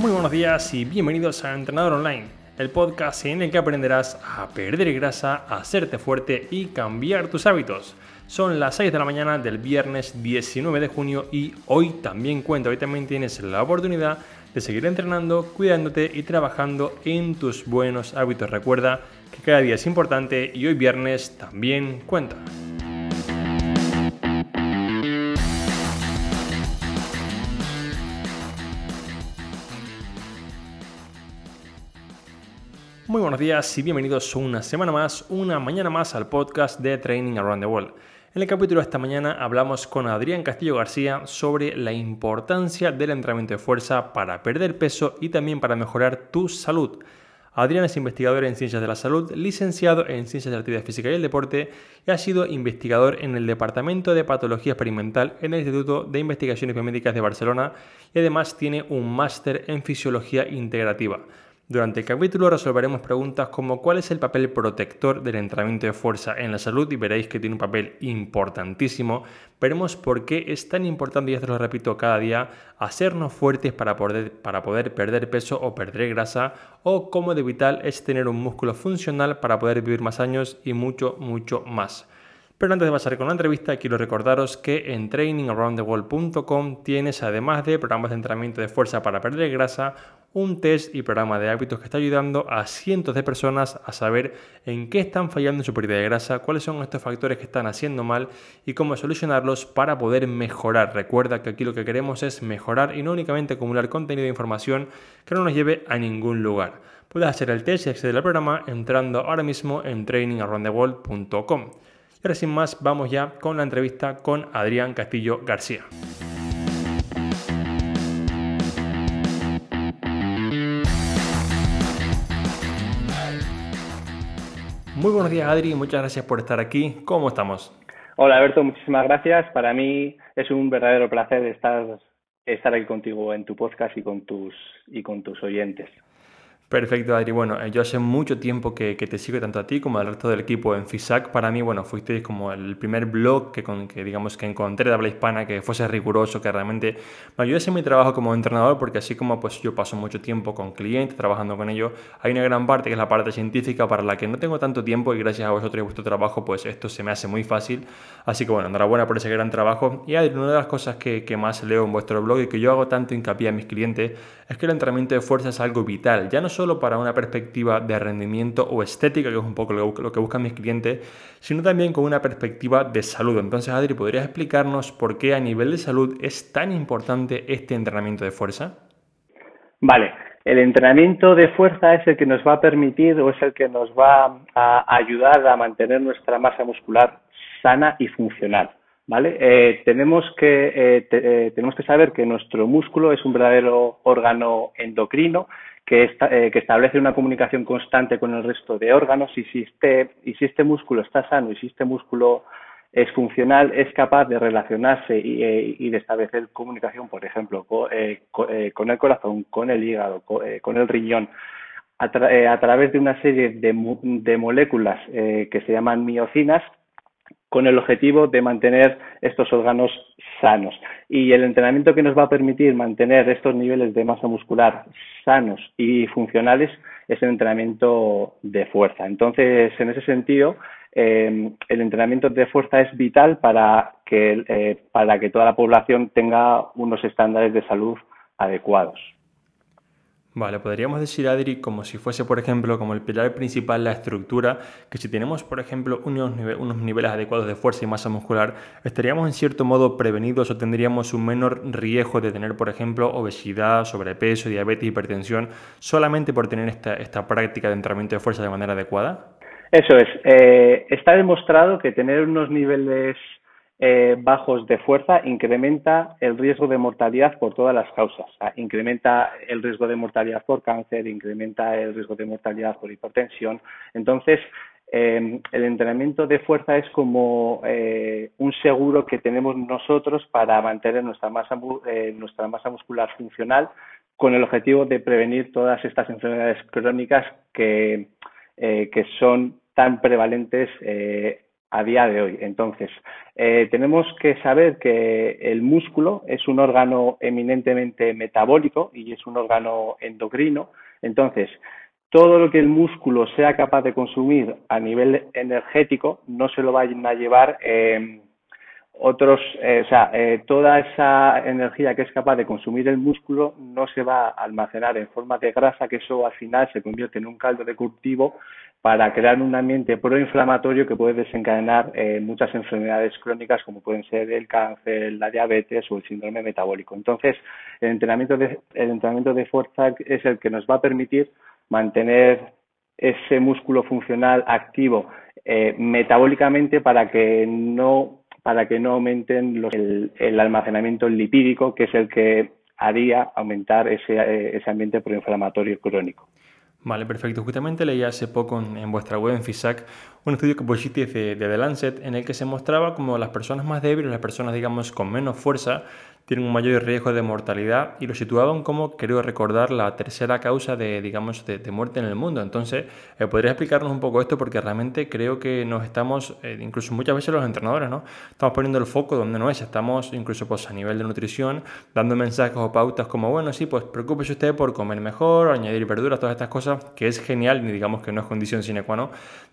Muy buenos días y bienvenidos a Entrenador Online, el podcast en el que aprenderás a perder grasa, a hacerte fuerte y cambiar tus hábitos. Son las 6 de la mañana del viernes 19 de junio y hoy también cuenta, hoy también tienes la oportunidad de seguir entrenando, cuidándote y trabajando en tus buenos hábitos. Recuerda que cada día es importante y hoy viernes también cuenta. Muy buenos días y bienvenidos una semana más, una mañana más al podcast de Training Around the World. En el capítulo de esta mañana hablamos con Adrián Castillo García sobre la importancia del entrenamiento de fuerza para perder peso y también para mejorar tu salud. Adrián es investigador en Ciencias de la Salud, licenciado en Ciencias de la Actividad Física y el Deporte y ha sido investigador en el Departamento de Patología Experimental en el Instituto de Investigaciones Biomédicas de Barcelona y además tiene un máster en Fisiología Integrativa. Durante el capítulo resolveremos preguntas como cuál es el papel protector del entrenamiento de fuerza en la salud y veréis que tiene un papel importantísimo. Veremos por qué es tan importante, y esto lo repito cada día, hacernos fuertes para poder, para poder perder peso o perder grasa o cómo de vital es tener un músculo funcional para poder vivir más años y mucho, mucho más. Pero antes de pasar con la entrevista, quiero recordaros que en trainingaroundtheworld.com tienes, además de programas de entrenamiento de fuerza para perder grasa, un test y programa de hábitos que está ayudando a cientos de personas a saber en qué están fallando en su pérdida de grasa, cuáles son estos factores que están haciendo mal y cómo solucionarlos para poder mejorar. Recuerda que aquí lo que queremos es mejorar y no únicamente acumular contenido de información que no nos lleve a ningún lugar. Puedes hacer el test y acceder al programa entrando ahora mismo en trainingaroundtheworld.com. Y ahora sin más, vamos ya con la entrevista con Adrián Castillo García. Muy buenos días Adri, muchas gracias por estar aquí. ¿Cómo estamos? Hola Alberto, muchísimas gracias. Para mí es un verdadero placer estar, estar aquí contigo en tu podcast y con tus, y con tus oyentes. Perfecto, Adri. Bueno, eh, yo hace mucho tiempo que, te sigo tanto a ti como al resto del equipo en FISAC. Para mí, bueno, fuiste como el primer blog que, con, que digamos que encontré de habla hispana que fuese riguroso, que realmente me ayudase en mi trabajo como entrenador, porque así como pues yo paso mucho tiempo con clientes, trabajando con ellos, hay una gran parte que es la parte científica para la que no tengo tanto tiempo y gracias a vosotros y vuestro trabajo, pues esto se me hace muy fácil. Así que bueno, enhorabuena por ese gran trabajo. Y Adri, una de las cosas que, que más leo en vuestro blog y que yo hago tanto hincapié a mis clientes es que el entrenamiento de fuerza es algo vital, ya no solo para una perspectiva de rendimiento o estética, que es un poco lo que buscan mis clientes, sino también con una perspectiva de salud. Entonces, Adri, ¿podrías explicarnos por qué a nivel de salud es tan importante este entrenamiento de fuerza? Vale, el entrenamiento de fuerza es el que nos va a permitir o es el que nos va a ayudar a mantener nuestra masa muscular sana y funcional. ¿vale? Eh, tenemos, que, eh, eh, tenemos que saber que nuestro músculo es un verdadero órgano endocrino que, que establece una comunicación constante con el resto de órganos y si, este, y si este músculo está sano y si este músculo es funcional, es capaz de relacionarse y, de establecer comunicación, por ejemplo, con, el corazón, con el hígado, con, el riñón, a, través de una serie de, de moléculas que se llaman miocinas con el objetivo de mantener estos órganos sanos. Y el entrenamiento que nos va a permitir mantener estos niveles de masa muscular sanos y funcionales es el entrenamiento de fuerza. Entonces, en ese sentido, eh, el entrenamiento de fuerza es vital para que, eh, para que toda la población tenga unos estándares de salud adecuados. Vale, podríamos decir, Adri, como si fuese, por ejemplo, como el pilar principal, la estructura, que si tenemos, por ejemplo, unos, unos niveles adecuados de fuerza y masa muscular, estaríamos en cierto modo prevenidos o tendríamos un menor riesgo de tener, por ejemplo, obesidad, sobrepeso, diabetes, hipertensión, solamente por tener esta, esta práctica de entrenamiento de fuerza de manera adecuada? Eso es. Eh, está demostrado que tener unos niveles eh, bajos de fuerza incrementa el riesgo de mortalidad por todas las causas. incrementa el riesgo de mortalidad por cáncer, incrementa el riesgo de mortalidad por hipertensión. Entonces, em, el entrenamiento de fuerza es como eh, un seguro que tenemos nosotros para mantener nuestra masa, eh, nuestra masa muscular funcional con el objetivo de prevenir todas estas enfermedades crónicas que, que son tan prevalentes a día de hoy. Entonces, eh, tenemos que saber que el músculo es un órgano eminentemente metabólico y es un órgano endocrino. Entonces, todo lo que el músculo sea capaz de consumir a nivel energético no se lo vayan a llevar eh, otros, eh, o sea, eh, toda esa energía que es capaz de consumir el músculo no se va a almacenar en forma de grasa, que eso al final se convierte en un caldo de cultivo para crear un ambiente proinflamatorio que puede desencadenar eh, muchas enfermedades crónicas como pueden ser el cáncer, la diabetes o el síndrome metabólico. Entonces, el entrenamiento de, el entrenamiento de fuerza es el que nos va a permitir mantener ese músculo funcional activo metabólicamente para que no para que no aumenten el, almacenamiento lipídico, que es el que haría aumentar ese, eh, ambiente proinflamatorio crónico. Vale, perfecto. Justamente leí hace poco en, vuestra web, en FISAC, un estudio que pusiste de, de The Lancet en el que se mostraba como las personas más débiles, las personas, digamos, con menos fuerza, tienen un mayor riesgo de mortalidad y lo situaban como, creo recordar, la tercera causa de, digamos, de, muerte en el mundo. Entonces, eh, ¿podría explicarnos un poco esto? Porque realmente creo que nos estamos, eh, incluso muchas veces los entrenadores, ¿no? Estamos poniendo el foco donde no es, estamos incluso pues, a nivel de nutrición, dando mensajes o pautas como, bueno, sí, pues preocúpese usted por comer mejor, añadir verduras, todas estas cosas, que es genial y digamos que no es condición sine qua non,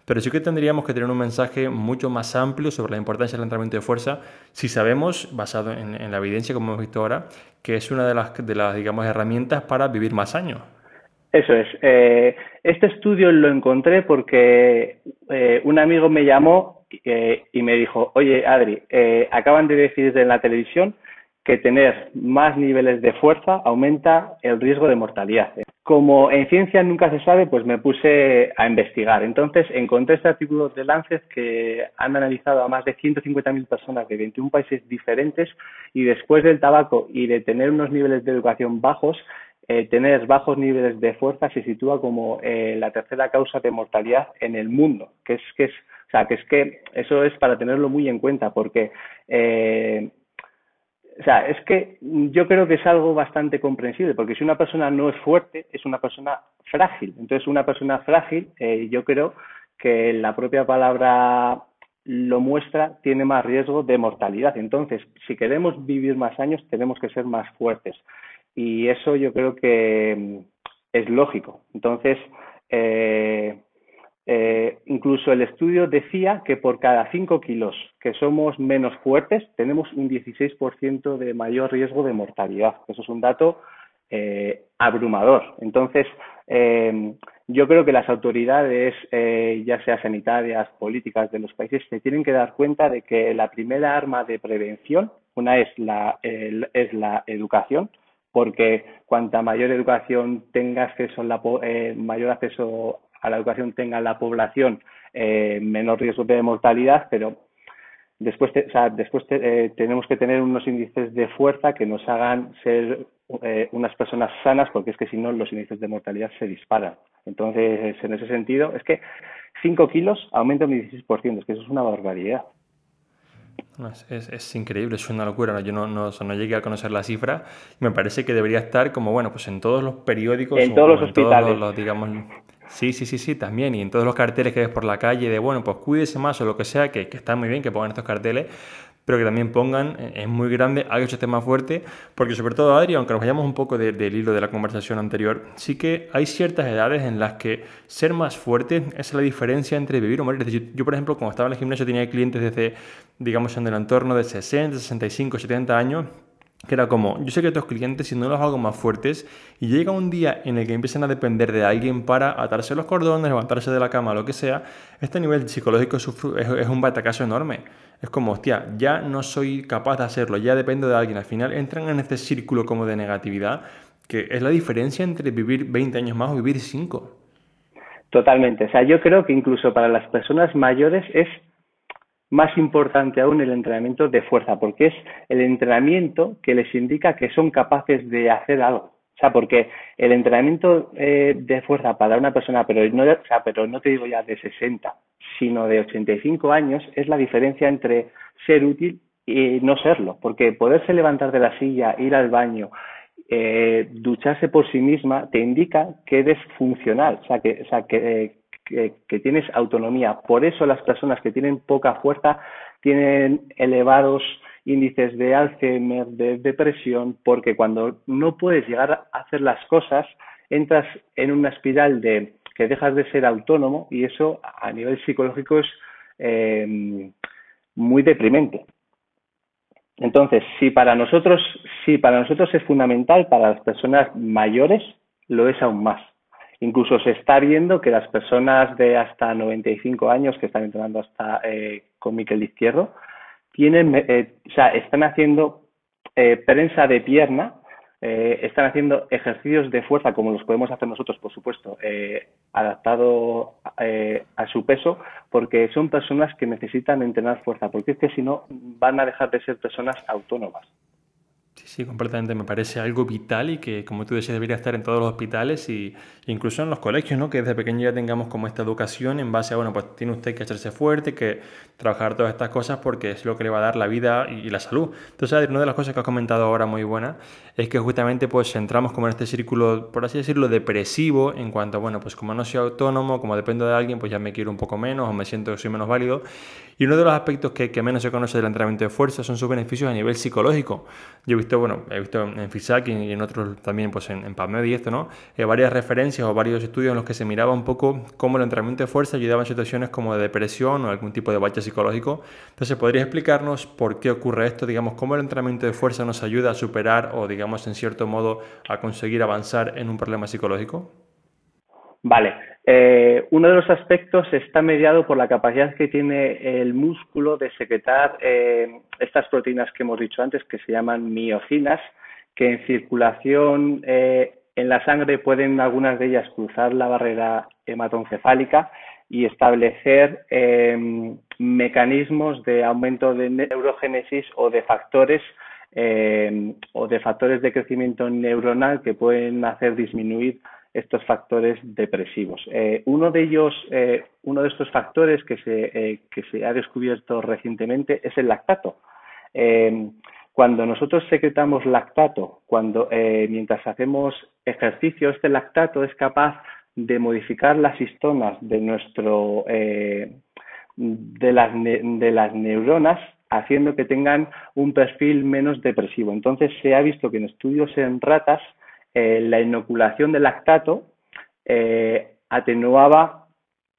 pero sí que tendríamos que tener un mensaje mucho más amplio sobre la importancia del entrenamiento de fuerza si sabemos, basado en, la evidencia como hemos visto ahora, que es una de las, de las digamos, herramientas para vivir más años. Eso es. Eh, este estudio lo encontré porque eh, un amigo me llamó eh, y me dijo, oye Adri, acaban de decir en la televisión que tener más niveles de fuerza aumenta el riesgo de mortalidad. Como en ciencia nunca se sabe, pues me puse a investigar. Entonces encontré este artículo de Lancet que han analizado a más de 150.000 personas de 21 países diferentes y después del tabaco y de tener unos niveles de educación bajos, eh, tener bajos niveles de fuerza se sitúa como eh, la tercera causa de mortalidad en el mundo, que es que es, o sea, que es que eso es para tenerlo muy en cuenta porque eh, o sea, es que yo creo que es algo bastante comprensible, porque si una persona no es fuerte, es una persona frágil. Entonces, una persona frágil, eh, yo creo que la propia palabra lo muestra, tiene más riesgo de mortalidad. Entonces, si queremos vivir más años, tenemos que ser más fuertes. Y eso yo creo que mm, es lógico. Entonces, eh, eh, incluso el estudio decía que por cada 5 kilos que somos menos fuertes, tenemos un 16% de mayor riesgo de mortalidad. Eso es un dato eh, abrumador. Entonces, eh, yo creo que las autoridades, ya sea sanitarias, políticas de los países, se tienen que dar cuenta de que la primera arma de prevención, una es la, es la educación, porque cuanta mayor educación tenga acceso, la, mayor acceso a la educación tenga la población eh, menor riesgo de mortalidad, pero después, o sea, después eh, tenemos que tener unos índices de fuerza que nos hagan ser eh, unas personas sanas, porque es que si no los índices de mortalidad se disparan. Entonces, en ese sentido, es que 5 kilos aumenta un 16%, es que eso es una barbaridad. es, es, increíble, es una locura. Yo no, no, no, llegué a conocer la cifra. Me parece que debería estar como, bueno, pues en todos los periódicos. En todos los hospitales. los, digamos, Sí, sí, sí, sí, también. Y en todos los carteles que ves por la calle de, bueno, pues cuídese más o lo que sea, que, que está muy bien que pongan estos carteles, pero que también pongan, eh, es muy grande, haga este más fuerte, porque sobre todo, Adri, aunque nos vayamos un poco del hilo de la conversación anterior, sí que hay ciertas edades en las que ser más fuerte es la diferencia entre vivir o morir. Decir, yo, por ejemplo, cuando estaba en el gimnasio tenía clientes desde, digamos, en el entorno de 60, 65, 70 años, que era como, yo sé que estos clientes, si no los hago más fuertes, y llega un día en el que empiezan a depender de alguien para atarse los cordones, levantarse de la cama, lo que sea, este nivel psicológico es, un batacazo enorme. Es como, hostia, ya no soy capaz de hacerlo, ya dependo de alguien. Al final entran en este círculo como de negatividad, que es la diferencia entre vivir 20 años más o vivir 5. Totalmente. O sea, yo creo que incluso para las personas mayores es más importante aún el entrenamiento de fuerza, porque es el entrenamiento que les indica que son capaces de hacer algo. O sea, porque el entrenamiento eh, de fuerza para una persona, pero no, o sea, pero no te digo ya de 60, sino de 85 años, es la diferencia entre ser útil y no serlo. Porque poderse levantar de la silla, ir al baño, eh, ducharse por sí misma, te indica que eres funcional, o sea, que, o sea, que, que, tienes autonomía. Por eso las personas que tienen poca fuerza tienen elevados índices de Alzheimer, de depresión, porque cuando no puedes llegar a hacer las cosas, entras en una espiral de que dejas de ser autónomo y eso a nivel psicológico es eh, muy deprimente. Entonces, si para nosotros, si para nosotros es fundamental, para las personas mayores lo es aún más. Incluso se está viendo que las personas de hasta 95 años que están entrenando hasta eh, con Miquel Izquierdo tienen, eh, están haciendo eh, prensa de pierna eh, están haciendo ejercicios de fuerza como los podemos hacer nosotros, por supuesto, eh, adaptado a su peso, porque son personas que necesitan entrenar fuerza, porque es que si no van a dejar de ser personas autónomas. Sí, sí, completamente. Me parece algo vital y que, como tú decías, debería estar en todos los hospitales y incluso en los colegios, ¿no? Que desde pequeño ya tengamos como esta educación en base a, bueno, pues tiene usted que hacerse fuerte, que trabajar todas estas cosas porque es lo que le va a dar la vida y la salud. Entonces, una de las cosas que has comentado ahora muy buena es que justamente pues entramos como en este círculo, por así decirlo, depresivo en cuanto, bueno, pues como no soy autónomo, como dependo de alguien, pues ya me quiero un poco menos o me siento que soy menos válido. Y uno de los aspectos que, que menos se conoce del entrenamiento de fuerza son sus beneficios a nivel psicológico. Yo he visto, bueno, he visto en FISAC y en otros también, pues en, en y esto, ¿no? Eh, varias referencias o varios estudios en los que se miraba un poco cómo el entrenamiento de fuerza ayudaba en situaciones como de depresión o algún tipo de bache psicológico. Entonces, ¿podrías explicarnos por qué ocurre esto? Digamos, cómo el entrenamiento de fuerza nos ayuda a superar o, digamos, en cierto modo, a conseguir avanzar en un problema psicológico? Vale. Eh, uno de los aspectos está mediado por la capacidad que tiene el músculo de secretar eh, estas proteínas que hemos dicho antes, que se llaman miocinas, que en circulación eh, en la sangre pueden algunas de ellas cruzar la barrera hematoencefálica y establecer mecanismos de aumento de neurogénesis o de factores o de factores de crecimiento neuronal que pueden hacer disminuir estos factores depresivos. Eh, uno de ellos, eh, uno de estos factores que se, eh, que se ha descubierto recientemente es el lactato. cuando nosotros secretamos lactato, cuando mientras hacemos ejercicio, este lactato es capaz de modificar las histonas de nuestro de las, de las neuronas haciendo que tengan un perfil menos depresivo. Entonces se ha visto que en estudios en ratas eh, la inoculación de lactato eh, atenuaba,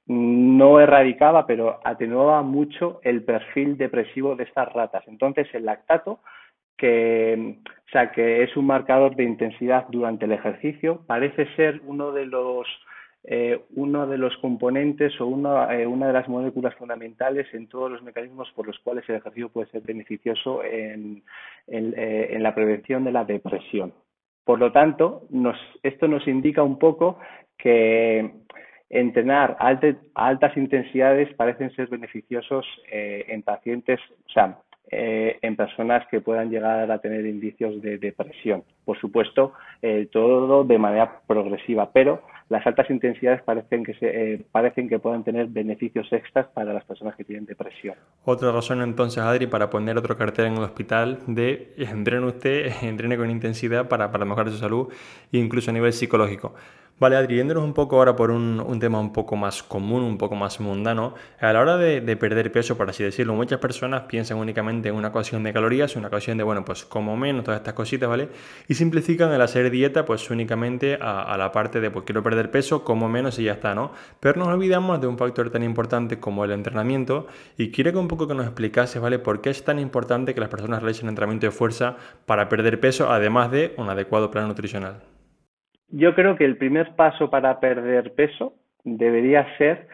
no erradicaba, pero atenuaba mucho el perfil depresivo de estas ratas. Entonces, el lactato, que, o sea, que es un marcador de intensidad durante el ejercicio, parece ser uno de los eh, uno de los componentes o una, de las moléculas fundamentales en todos los mecanismos por los cuales el ejercicio puede ser beneficioso en, en la prevención de la depresión. Por lo tanto, esto nos indica un poco que entrenar a, altas intensidades parecen ser beneficiosos eh, en pacientes, o sea, eh, en personas que puedan llegar a tener indicios de depresión. Por supuesto, eh, todo de manera progresiva, pero las altas intensidades parecen que, se, eh, parecen que puedan tener beneficios extras para las personas que tienen depresión. Otra razón entonces, Adri, para poner otro cartel en el hospital de entrene usted, entrene con intensidad para, para mejorar su salud, incluso a nivel psicológico. Vale, Adri, un poco ahora por un, tema un poco más común, un poco más mundano. A la hora de, de, perder peso, por así decirlo, muchas personas piensan únicamente en una cuestión de calorías, una cuestión de, bueno, pues como menos, todas estas cositas, ¿vale? Y simplifican el hacer dieta, pues únicamente a, a, la parte de, pues quiero perder peso, como menos y ya está, ¿no? Pero nos olvidamos de un factor tan importante como el entrenamiento y quiero que un poco que nos explicase, ¿vale? ¿Por qué es tan importante que las personas realicen entrenamiento de fuerza para perder peso, además de un adecuado plan nutricional? Yo creo que el primer paso para perder peso debería ser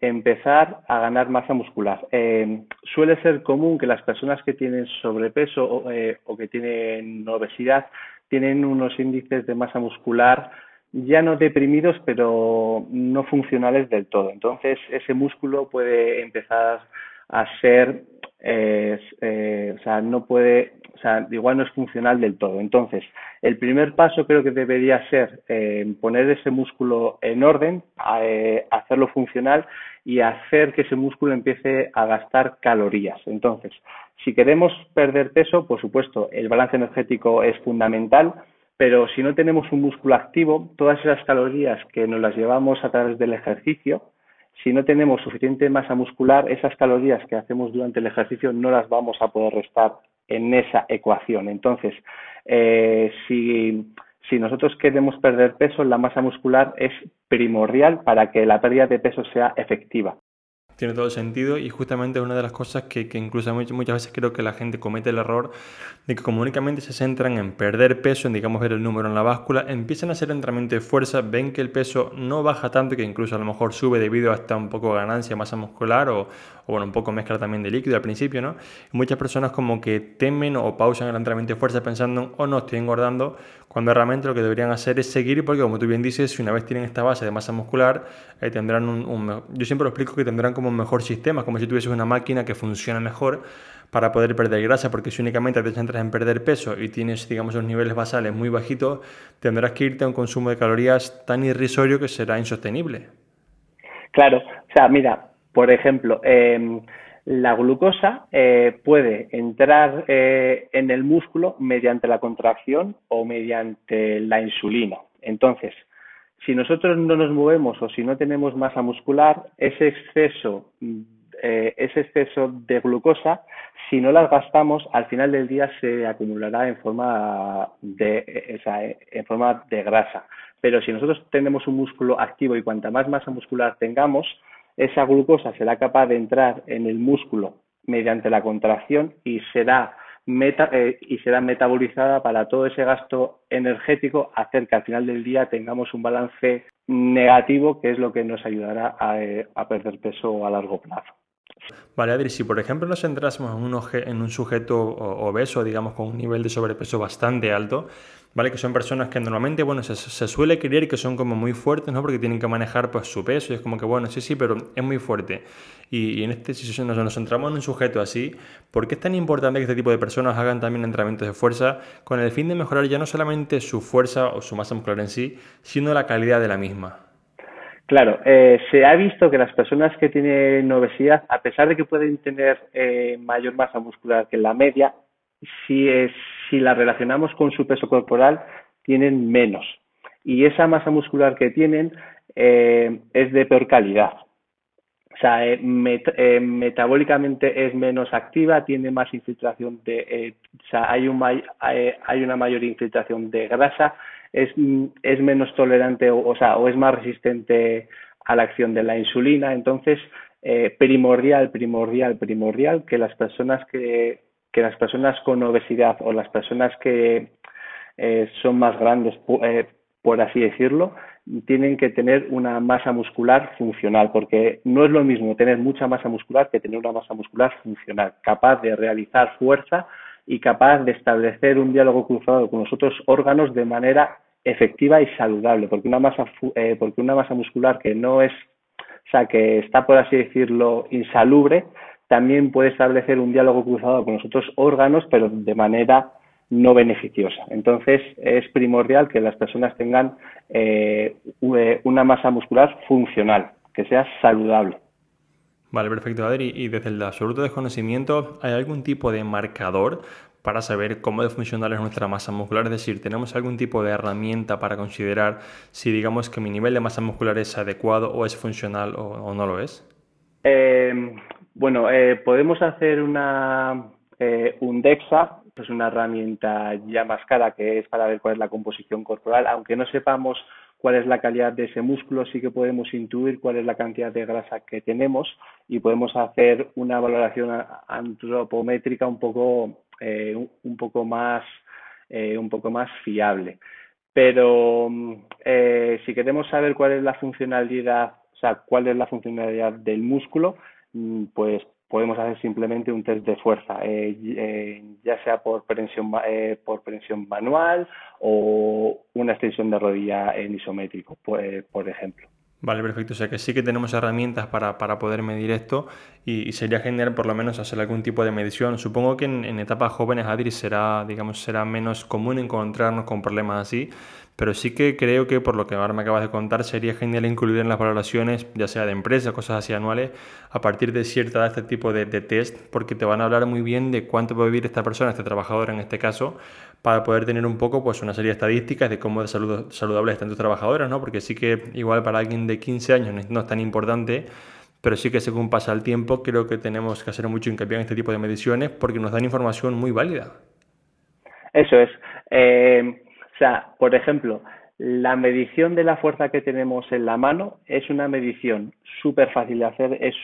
empezar a ganar masa muscular. Eh, suele ser común que las personas que tienen sobrepeso o, eh, o, que tienen obesidad tienen unos índices de masa muscular ya no deprimidos, pero no funcionales del todo. Entonces, ese músculo puede empezar a ser, eh, o sea, no puede, o sea, igual no es funcional del todo. Entonces, el primer paso creo que debería ser eh, poner ese músculo en orden, eh, hacerlo funcional y hacer que ese músculo empiece a gastar calorías. Entonces, si queremos perder peso, por supuesto, el balance energético es fundamental, pero si no tenemos un músculo activo, todas esas calorías que nos las llevamos a través del ejercicio, si no tenemos suficiente masa muscular, esas calorías que hacemos durante el ejercicio no las vamos a poder restar en esa ecuación. Entonces, eh, si, si nosotros queremos perder peso, la masa muscular es primordial para que la pérdida de peso sea efectiva tiene todo sentido y justamente una de las cosas que, que incluso muchas, muchas veces creo que la gente comete el error de que como únicamente se centran en perder peso, en digamos ver el número en la báscula, empiezan a hacer entrenamiento de fuerza, ven que el peso no baja tanto, que incluso a lo mejor sube debido a esta un poco ganancia, masa muscular o, o bueno, un poco mezcla también de líquido al principio, ¿no? muchas personas como que temen o pausan el entrenamiento de fuerza pensando, oh no, estoy engordando, cuando realmente lo que deberían hacer es seguir porque como tú bien dices, si una vez tienen esta base de masa muscular, eh, tendrán un, yo siempre lo explico que tendrán como un mejor sistema, como si tuvieses una máquina que funciona mejor para poder perder grasa, porque si únicamente te centras en perder peso y tienes, digamos, los niveles basales muy bajitos, tendrás que irte a un consumo de calorías tan irrisorio que será insostenible. Claro, o sea, mira, por ejemplo, eh, la glucosa eh, puede entrar eh, en el músculo mediante la contracción o mediante la insulina. Entonces, si nosotros no nos movemos o si no tenemos masa muscular, ese exceso, eh, ese exceso de glucosa, si no las gastamos, al final del día se acumulará en forma de, en forma de grasa. Pero si nosotros tenemos un músculo activo y cuanta más masa muscular tengamos, esa glucosa será capaz de entrar en el músculo mediante la contracción y será meta, eh, y será metabolizada para todo ese gasto energético, hacer que al final del día tengamos un balance negativo, que es lo que nos ayudará a, eh, perder peso a largo plazo. Vale, Adri, si por ejemplo nos centrásemos en un, en un sujeto obeso, digamos, con un nivel de sobrepeso bastante alto, ¿vale? Que son personas que normalmente, bueno, se, suele creer que son como muy fuertes, ¿no? Porque tienen que manejar pues su peso y es como que, bueno, sí, sí, pero es muy fuerte. Y, en este, si nos, nos centramos en un sujeto así, ¿por qué es tan importante que este tipo de personas hagan también entrenamientos de fuerza con el fin de mejorar ya no solamente su fuerza o su masa muscular en sí, sino la calidad de la misma? Claro, eh, se ha visto que las personas que tienen obesidad, a pesar de que pueden tener eh, mayor masa muscular que la media, si, es, si la relacionamos con su peso corporal, tienen menos. Y esa masa muscular que tienen eh, es de peor calidad. O sea, eh, eh, metabólicamente es menos activa, tiene más infiltración de, o sea, hay, un, hay una mayor infiltración de grasa, es, es menos tolerante o, o, sea, o es más resistente a la acción de la insulina. Entonces, primordial, primordial, primordial que las personas que que las personas con obesidad o las personas que eh, son más grandes, eh, por así decirlo, tienen que tener una masa muscular funcional, porque no es lo mismo tener mucha masa muscular que tener una masa muscular funcional, capaz de realizar fuerza y capaz de establecer un diálogo cruzado con los otros órganos de manera efectiva y saludable, porque una masa, eh, porque una masa muscular que no es, o sea, que está, por así decirlo, insalubre, también puede establecer un diálogo cruzado con los otros órganos, pero de manera no beneficiosa. Entonces, es primordial que las personas tengan eh, eh, una masa muscular funcional, que sea saludable. Vale, perfecto, Adri. Y desde el absoluto desconocimiento, ¿hay algún tipo de marcador para saber cómo de funcional es nuestra masa muscular? Es decir, ¿tenemos algún tipo de herramienta para considerar si digamos que mi nivel de masa muscular es adecuado o es funcional o, o no lo es? Eh, bueno, eh, podemos hacer una, eh, un DEXA, es pues una herramienta ya más cara que es para ver cuál es la composición corporal. Aunque no sepamos cuál es la calidad de ese músculo, sí que podemos intuir cuál es la cantidad de grasa que tenemos y podemos hacer una valoración antropométrica un poco, eh, un poco más, eh, un poco más fiable. Pero eh, si queremos saber cuál es la funcionalidad, o sea, cuál es la funcionalidad del músculo, pues podemos hacer simplemente un test de fuerza, eh, eh, ya sea por prensión, eh, por prensión manual o una extensión de rodilla en isométrico, por ejemplo. Vale, perfecto. O sea que sí que tenemos herramientas para, para poder medir esto y, sería genial por lo menos hacer algún tipo de medición. Supongo que en, en etapas jóvenes, Adri, será, digamos, será menos común encontrarnos con problemas así, pero sí que creo que por lo que ahora me acabas de contar sería genial incluir en las valoraciones, ya sea de empresas, cosas así anuales, a partir de cierta edad este tipo de, test, porque te van a hablar muy bien de cuánto puede vivir esta persona, este trabajador en este caso, para poder tener un poco pues una serie de estadísticas de cómo de salud, saludables están tus trabajadoras, ¿no? Porque sí que igual para alguien de 15 años no es tan importante, pero sí que según pasa el tiempo creo que tenemos que hacer mucho hincapié en este tipo de mediciones porque nos dan información muy válida. Eso es. Eh, o sea, por ejemplo, la medición de la fuerza que tenemos en la mano es una medición súper fácil de hacer, es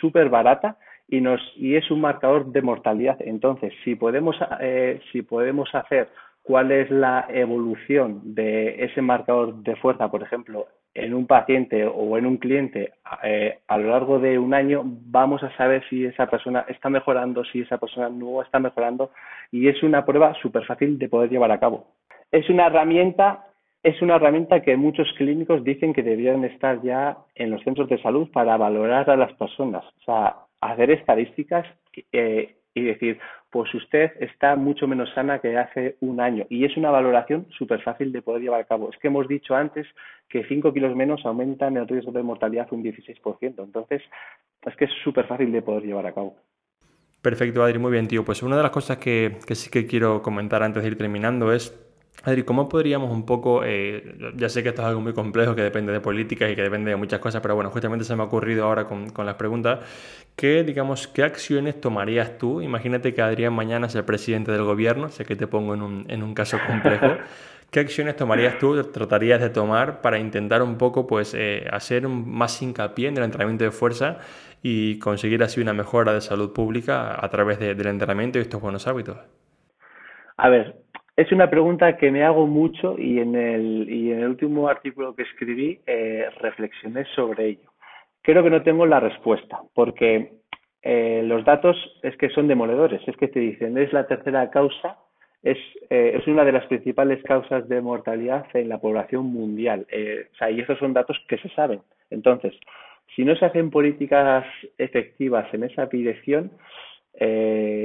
súper barata y, nos, y es un marcador de mortalidad. Entonces, si podemos, eh, si podemos hacer cuál es la evolución de ese marcador de fuerza, por ejemplo, en un paciente o en un cliente eh, a lo largo de un año, vamos a saber si esa persona está mejorando, si esa persona no está mejorando y es una prueba súper fácil de poder llevar a cabo. Es una herramienta es una herramienta que muchos clínicos dicen que deberían estar ya en los centros de salud para valorar a las personas, o sea, hacer estadísticas eh, y decir, pues usted está mucho menos sana que hace un año. Y es una valoración súper fácil de poder llevar a cabo. Es que hemos dicho antes que 5 kilos menos aumentan el riesgo de mortalidad un 16%. Entonces, es que es súper fácil de poder llevar a cabo. Perfecto, Adri, muy bien, tío. Pues una de las cosas que sí que quiero comentar antes de ir terminando es Adri, ¿cómo podríamos un poco, eh, ya sé que esto es algo muy complejo, que depende de políticas y que depende de muchas cosas, pero bueno, justamente se me ha ocurrido ahora con, las preguntas, ¿qué, digamos, qué acciones tomarías tú? Imagínate que Adrián mañana es el presidente del gobierno, sé que te pongo en un, en un caso complejo. ¿Qué acciones tomarías tú, tratarías de tomar para intentar un poco, pues, eh, hacer más hincapié en el entrenamiento de fuerza y conseguir así una mejora de salud pública a través del entrenamiento y estos buenos hábitos? A ver, es una pregunta que me hago mucho y en el, y en el último artículo que escribí eh, reflexioné sobre ello. Creo que no tengo la respuesta, porque eh, los datos es que son demoledores, es que te dicen, es la tercera causa, es, eh, es una de las principales causas de mortalidad en la población mundial. o sea, y esos son datos que se saben. Entonces, si no se hacen políticas efectivas en esa dirección,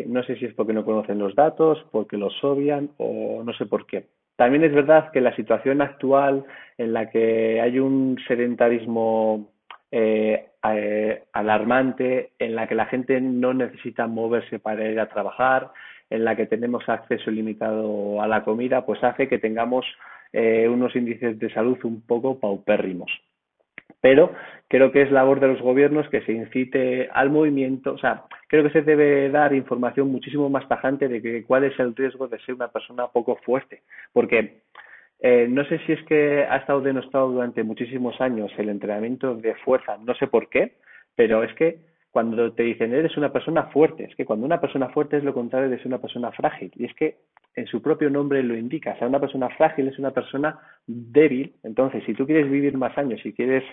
eh, no sé si es porque no conocen los datos, porque los obvian o no sé por qué. También es verdad que la situación actual en la que hay un sedentarismo eh, eh, alarmante, en la que la gente no necesita moverse para ir a trabajar, en la que tenemos acceso limitado a la comida, pues hace que tengamos unos índices de salud un poco paupérrimos pero creo que es labor de los gobiernos que se incite al movimiento, o sea, creo que se debe dar información muchísimo más tajante de que cuál es el riesgo de ser una persona poco fuerte, porque eh, no sé si es que ha estado denostado durante muchísimos años el entrenamiento de fuerza, no sé por qué, pero es que cuando te dicen eres una persona fuerte, es que cuando una persona fuerte es lo contrario de ser una persona frágil, y es que en su propio nombre lo indica. O sea, una persona frágil es una persona débil. Entonces, si tú quieres vivir más años, si quieres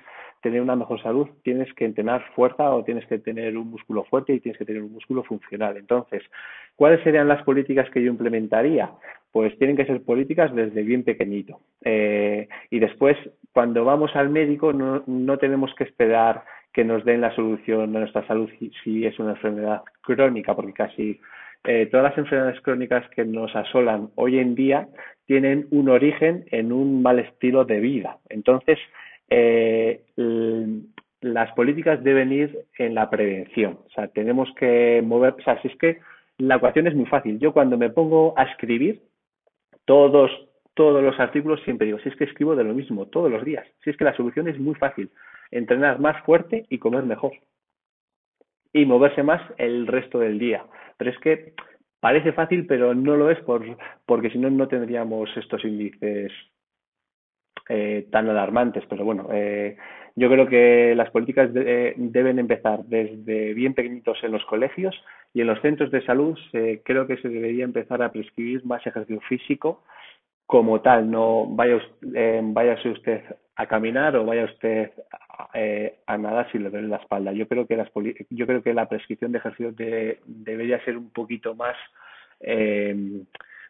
tener una mejor salud, tienes que entrenar fuerza o tienes que tener un músculo fuerte y tienes que tener un músculo funcional. Entonces, ¿cuáles serían las políticas que yo implementaría? Pues tienen que ser políticas desde bien pequeñito. Eh, y después, cuando vamos al médico, no, no tenemos que esperar que nos den la solución a nuestra salud si es una enfermedad crónica, porque casi eh, todas las enfermedades crónicas que nos asolan hoy en día tienen un origen en un mal estilo de vida. Entonces, eh, las políticas deben ir en la prevención. O sea, tenemos que mover, o sea, si es que la ecuación es muy fácil. Yo cuando me pongo a escribir, todos, todos los artículos siempre digo, si es que escribo de lo mismo todos los días, si es que la solución es muy fácil, entrenar más fuerte y comer mejor y moverse más el resto del día. Pero es que parece fácil, pero no lo es por, porque si no, no tendríamos estos índices eh, tan alarmantes. Pero bueno, eh, yo creo que las políticas eh, deben empezar desde bien pequeñitos en los colegios y en los centros de salud creo que se debería empezar a prescribir más ejercicio físico como tal, no vaya, eh, váyase usted a caminar o vaya usted eh, a nadar si le duele la espalda. Yo creo que las yo creo que la prescripción de ejercicio debería ser un poquito más eh,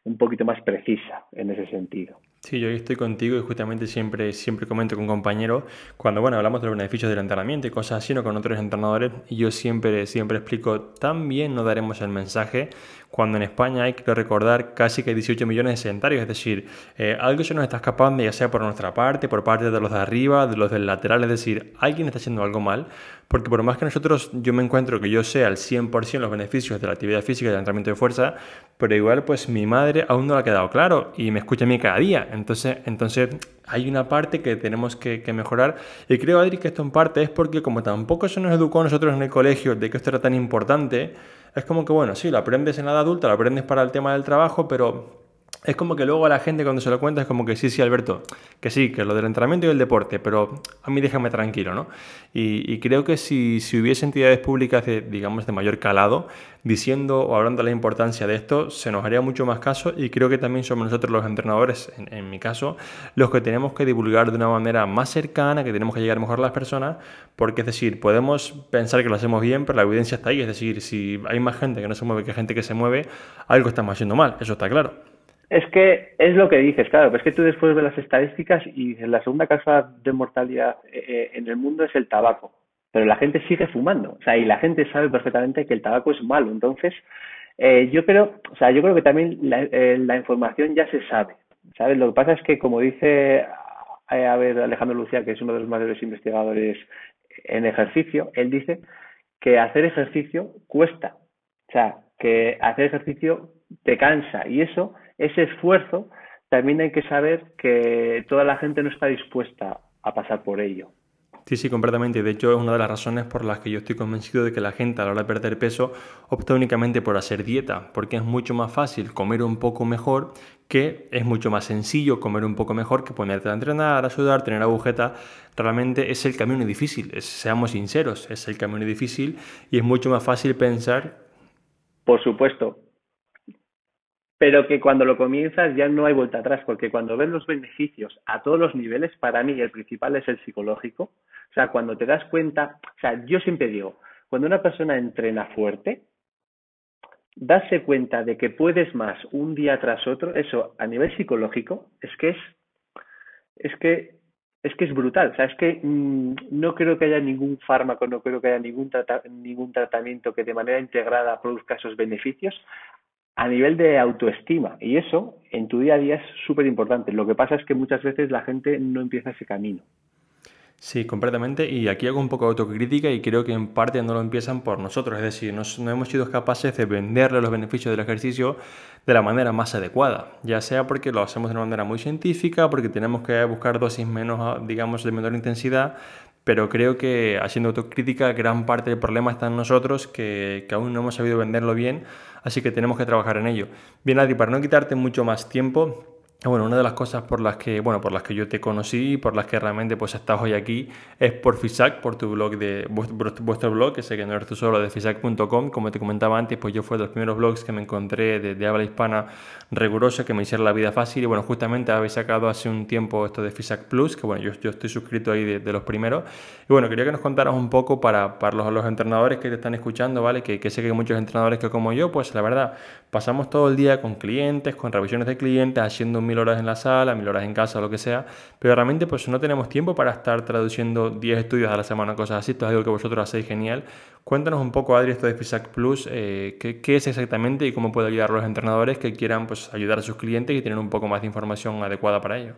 un poquito más precisa en ese sentido. Sí, yo estoy contigo y justamente siempre, siempre comento con compañeros cuando bueno, hablamos de los beneficios del entrenamiento y cosas así, no con otros entrenadores, y yo siempre, siempre explico, también no daremos el mensaje cuando en España hay que recordar casi que 18 millones de sedentarios, es decir, eh, algo se nos está escapando, ya sea por nuestra parte, por parte de los de arriba, de los del lateral, es decir, alguien está haciendo algo mal, porque por más que nosotros, yo me encuentro que yo sé al 100% los beneficios de la actividad física y del entrenamiento de fuerza, pero igual pues mi madre aún no le ha quedado claro y me escucha a mí cada día, entonces, entonces hay una parte que tenemos que, que mejorar y creo, Adri, que esto en parte es porque como tampoco se nos educó a nosotros en el colegio de que esto era tan importante, es como que, bueno, sí, lo aprendes en la edad adulta, lo aprendes para el tema del trabajo, pero es como que luego a la gente cuando se lo cuenta es como que sí, sí, Alberto, que sí, que lo del entrenamiento y el deporte, pero a mí déjame tranquilo, ¿no? Y, creo que si, si, hubiese entidades públicas de, digamos, de mayor calado diciendo o hablando de la importancia de esto, se nos haría mucho más caso y creo que también somos nosotros los entrenadores, en, mi caso, los que tenemos que divulgar de una manera más cercana, que tenemos que llegar mejor a las personas, porque es decir, podemos pensar que lo hacemos bien, pero la evidencia está ahí, es decir, si hay más gente que no se mueve que gente que se mueve, algo estamos haciendo mal, eso está claro. Es que es lo que dices, claro, es que tú después ves las estadísticas y la segunda causa de mortalidad eh, eh, en el mundo es el tabaco, pero la gente sigue fumando, o sea, y la gente sabe perfectamente que el tabaco es malo, entonces eh, yo creo, o sea, yo creo que también la, información ya se sabe, ¿sabes? Lo que pasa es que como dice a ver Alejandro Lucía, que es uno de los mayores investigadores en ejercicio, él dice que hacer ejercicio cuesta, o sea, que hacer ejercicio te cansa. Y eso ese esfuerzo también hay que saber que toda la gente no está dispuesta a pasar por ello. Sí, sí, completamente. De hecho, es una de las razones por las que yo estoy convencido de que la gente a la hora de perder peso opta únicamente por hacer dieta, porque es mucho más fácil comer un poco mejor que es mucho más sencillo comer un poco mejor que ponerte a entrenar, a sudar, tener agujeta. Realmente es el camino difícil, seamos sinceros, es el camino difícil y es mucho más fácil pensar. Por supuesto, pero que cuando lo comienzas ya no hay vuelta atrás, porque cuando ves los beneficios a todos los niveles, para mí el principal es el psicológico. O sea, cuando te das cuenta, o sea, yo siempre digo, cuando una persona entrena fuerte, darse cuenta de que puedes más un día tras otro, eso a nivel psicológico, es que es, es que es que es brutal, o sea, es que mm, no creo que haya ningún fármaco, no creo que haya ningún, ningún tratamiento que de manera integrada produzca esos beneficios a nivel de autoestima. Y eso en tu día a día es súper importante. Lo que pasa es que muchas veces la gente no empieza ese camino. Sí, completamente. Y aquí hago un poco de autocrítica y creo que en parte no lo empiezan por nosotros. Es decir, no, hemos sido capaces de venderle los beneficios del ejercicio de la manera más adecuada. Ya sea porque lo hacemos de una manera muy científica, porque tenemos que buscar dosis menos, digamos, de menor intensidad, pero creo que haciendo autocrítica gran parte del problema está en nosotros, que, aún no hemos sabido venderlo bien, así que tenemos que trabajar en ello. Bien, Adi, para no quitarte mucho más tiempo, bueno, una de las cosas por las que, bueno, por las que yo te conocí y por las que realmente pues estás hoy aquí es por FISAC, por tu blog de vuestro blog, que sé que no eres tú solo de FISAC.com, como te comentaba antes, pues yo fue de los primeros blogs que me encontré de, habla hispana rigurosa que me hicieron la vida fácil. Y bueno, justamente habéis sacado hace un tiempo esto de FISAC Plus, que bueno, yo, yo estoy suscrito ahí de, los primeros. Y bueno, quería que nos contaras un poco para, para los, los entrenadores que te están escuchando, ¿vale? Que, que sé que hay muchos entrenadores que como yo, pues la verdad, pasamos todo el día con clientes, con revisiones de clientes, haciendo un mil horas en la sala, mil horas en casa, lo que sea, pero realmente pues no tenemos tiempo para estar traduciendo 10 estudios a la semana, cosas así, esto es algo que vosotros hacéis genial. Cuéntanos un poco, Adri, esto de FISAC Plus, eh, ¿qué, es exactamente y cómo puede ayudar a los entrenadores que quieran pues, ayudar a sus clientes y tener un poco más de información adecuada para ello.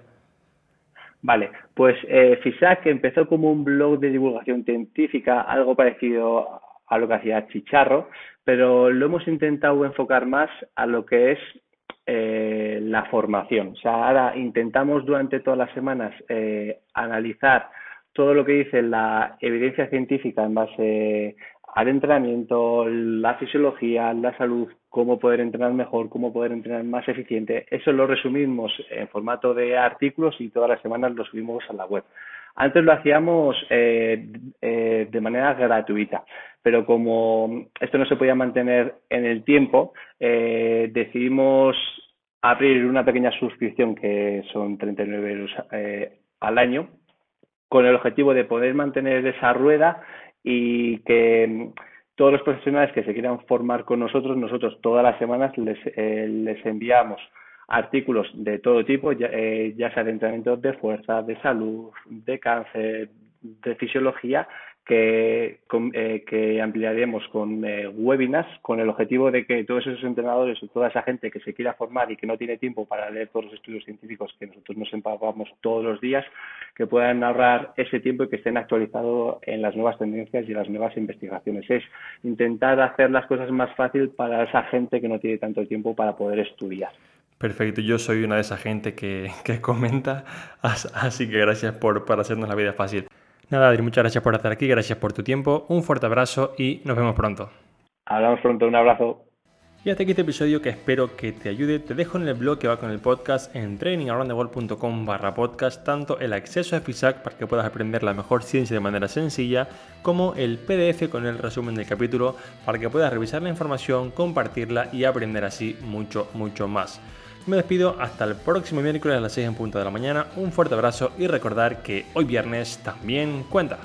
Vale, pues eh, FISAC empezó como un blog de divulgación científica, algo parecido a lo que hacía Chicharro, pero lo hemos intentado enfocar más a lo que es eh, la formación. O sea, ahora intentamos durante todas las semanas eh, analizar todo lo que dice la evidencia científica en base al entrenamiento, la fisiología, la salud, cómo poder entrenar mejor, cómo poder entrenar más eficiente. Eso lo resumimos en formato de artículos y todas las semanas lo subimos a la web. Antes lo hacíamos eh, eh, de manera gratuita, pero como esto no se podía mantener en el tiempo, eh, decidimos abrir una pequeña suscripción que son 39 euros al año, con el objetivo de poder mantener esa rueda y que todos los profesionales que se quieran formar con nosotros, nosotros todas las semanas les, les enviamos artículos de todo tipo, eh, ya, sea de entrenamiento de fuerza, de salud, de cáncer, de fisiología, que, eh, que ampliaremos con eh, webinars con el objetivo de que todos esos entrenadores o toda esa gente que se quiera formar y que no tiene tiempo para leer todos los estudios científicos que nosotros nos empapamos todos los días, que puedan ahorrar ese tiempo y que estén actualizados en las nuevas tendencias y las nuevas investigaciones. Es intentar hacer las cosas más fácil para esa gente que no tiene tanto tiempo para poder estudiar. Perfecto, yo soy una de esa gente que, que comenta, así que gracias por, por hacernos la vida fácil. Nada, Adri, muchas gracias por estar aquí, gracias por tu tiempo, un fuerte abrazo y nos vemos pronto. Hablamos pronto, un abrazo. Y hasta aquí este episodio que espero que te ayude. Te dejo en el blog que va con el podcast en trainingaroundtheworld.com barra podcast tanto el acceso a FISAC para que puedas aprender la mejor ciencia de manera sencilla como el PDF con el resumen del capítulo para que puedas revisar la información, compartirla y aprender así mucho, mucho más. Me despido hasta el próximo miércoles a las 6 en punto de la mañana. Un fuerte abrazo y recordar que hoy viernes también cuenta.